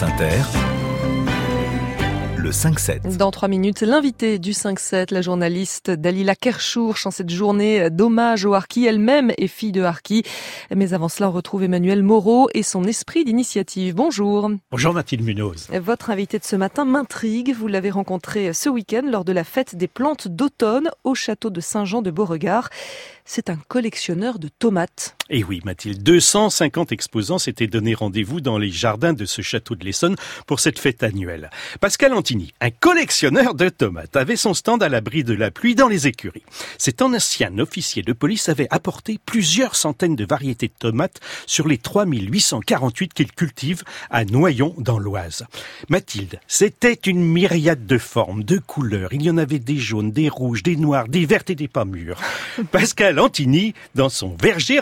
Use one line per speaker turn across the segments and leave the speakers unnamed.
France Inter, le 5-7.
Dans trois minutes, l'invité du 5-7, la journaliste Dalila Kerchour, en cette journée d'hommage au Harki. Elle-même est fille de Harki. Mais avant cela, on retrouve Emmanuel Moreau et son esprit d'initiative. Bonjour.
Bonjour Mathilde Munoz.
Votre invité de ce matin m'intrigue. Vous l'avez rencontré ce week-end lors de la fête des plantes d'automne au château de Saint-Jean de Beauregard. C'est un collectionneur de tomates.
Et oui, Mathilde, 250 exposants s'étaient donné rendez-vous dans les jardins de ce château de l'Essonne pour cette fête annuelle. Pascal Antini, un collectionneur de tomates, avait son stand à l'abri de la pluie dans les écuries. Cet ancien officier de police avait apporté plusieurs centaines de variétés de tomates sur les 3848 qu'il cultive à Noyon dans l'Oise. Mathilde, c'était une myriade de formes, de couleurs. Il y en avait des jaunes, des rouges, des noirs, des vertes et des pas mûres. Pascal Antini dans son verger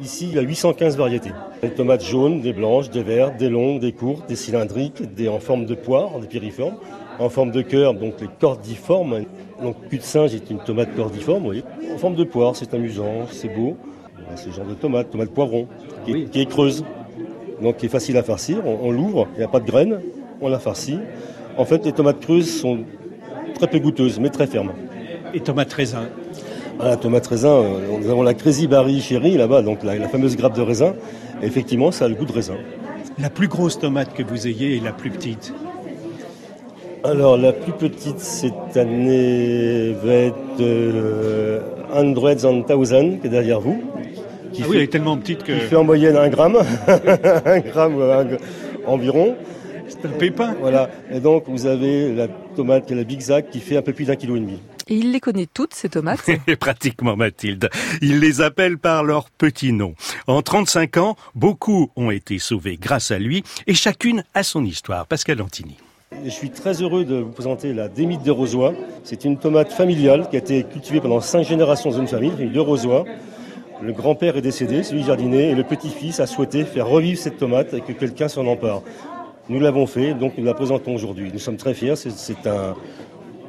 Ici, il y a 815 variétés. Des tomates jaunes, des blanches, des vertes, des longues, des courtes, des cylindriques, des en forme de poire, des piriformes, en forme de cœur, donc les cordiformes. Donc cul de singe est une tomate cordiforme, vous voyez. En forme de poire, c'est amusant, c'est beau. C'est le genre de tomate, tomate poivron, qui est, qui est creuse, donc qui est facile à farcir. On, on l'ouvre, il n'y a pas de graines, on la farcit. En fait, les tomates creuses sont très peu goûteuses, mais très fermes.
Et tomates raisin
la tomate raisin, euh, nous avons la Crazy Barry Chérie là-bas, donc la, la, fameuse grappe de raisin. Et effectivement, ça a le goût de raisin.
La plus grosse tomate que vous ayez et la plus petite
Alors, la plus petite cette année va être euh, Hundreds and Thousand, qui est derrière vous.
Qui ah fait, oui, elle est tellement petite que.
Qui fait en moyenne un gramme, un gramme un, environ.
C'est un pépin.
Voilà. Et donc, vous avez la tomate qui est la Big Zac qui fait un peu plus d'un kilo et demi.
Et il les connaît toutes, ces tomates
Pratiquement, Mathilde. Il les appelle par leur petit nom. En 35 ans, beaucoup ont été sauvés grâce à lui, et chacune a son histoire. Pascal Antini.
Je suis très heureux de vous présenter la Démite de Rosois. C'est une tomate familiale qui a été cultivée pendant cinq générations dans une famille, une famille de Rosois. Le grand-père est décédé, celui jardinier, et le petit-fils a souhaité faire revivre cette tomate et que quelqu'un s'en empare. Nous l'avons fait, donc nous la présentons aujourd'hui. Nous sommes très fiers. C'est un,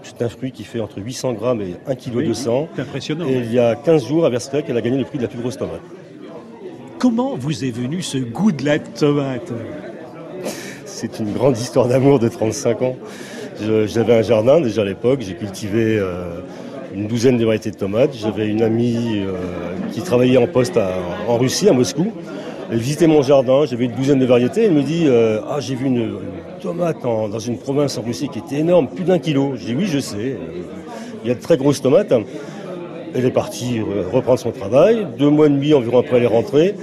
c'est un fruit qui fait entre 800 grammes et 1 kg
oui,
200.
C'est impressionnant.
Et il y a 15 jours, à Versailles, elle a gagné le prix de la plus grosse tomate.
Comment vous est venu ce goût de la tomate
C'est une grande histoire d'amour de 35 ans. J'avais un jardin déjà à l'époque, j'ai cultivé euh, une douzaine de variétés de tomates. J'avais une amie euh, qui travaillait en poste à, en Russie, à Moscou. Elle visitait mon jardin, j'avais une douzaine de variétés. Elle me dit euh, Ah, j'ai vu une, tomate dans une province en Russie qui était énorme, plus d'un kilo. Je dis Oui, je sais. Il y a de très grosses tomates. Elle est partie reprendre son travail. Deux mois et demi environ après, elle est rentrée.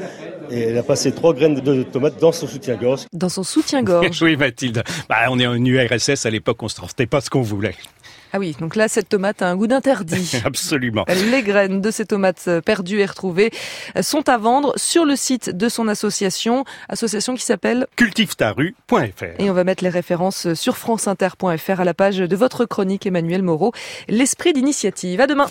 Et elle a passé trois graines de tomates dans son soutien-gorge.
Dans son soutien-gorge
Oui, Mathilde. Bah, on est en URSS à l'époque, on ne sortait pas ce qu'on voulait.
Ah oui, donc là, cette tomate a un goût d'interdit.
Absolument.
Les graines de ces tomates perdues et retrouvées sont à vendre sur le site de son association, association qui s'appelle
cultivetaru.fr.
Et on va mettre les références sur franceinter.fr à la page de votre chronique Emmanuel Moreau, l'esprit d'initiative. À demain.